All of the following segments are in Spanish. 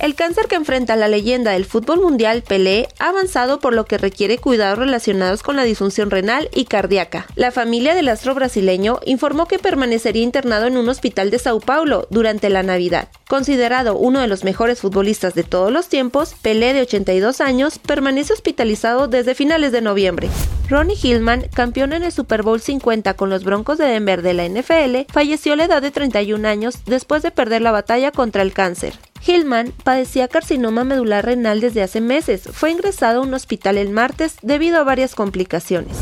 El cáncer que enfrenta la leyenda del fútbol mundial, Pelé, ha avanzado por lo que requiere cuidados relacionados con la disfunción renal y cardíaca. La familia del astro brasileño informó que permanecería internado en un hospital de Sao Paulo durante la Navidad. Considerado uno de los mejores futbolistas de todos los tiempos, Pelé de 82 años permanece hospitalizado desde finales de noviembre. Ronnie Hillman, campeón en el Super Bowl 50 con los Broncos de Denver de la NFL, falleció a la edad de 31 años después de perder la batalla contra el cáncer. Hillman padecía carcinoma medular renal desde hace meses. Fue ingresado a un hospital el martes debido a varias complicaciones.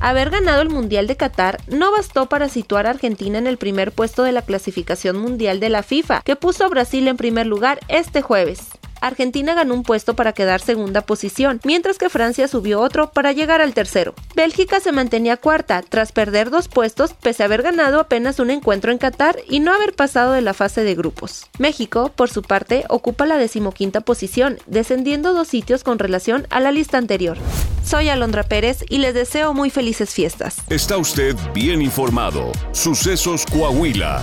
Haber ganado el Mundial de Qatar no bastó para situar a Argentina en el primer puesto de la clasificación mundial de la FIFA, que puso a Brasil en primer lugar este jueves. Argentina ganó un puesto para quedar segunda posición, mientras que Francia subió otro para llegar al tercero. Bélgica se mantenía cuarta, tras perder dos puestos pese a haber ganado apenas un encuentro en Qatar y no haber pasado de la fase de grupos. México, por su parte, ocupa la decimoquinta posición, descendiendo dos sitios con relación a la lista anterior. Soy Alondra Pérez y les deseo muy felices fiestas. Está usted bien informado. Sucesos Coahuila.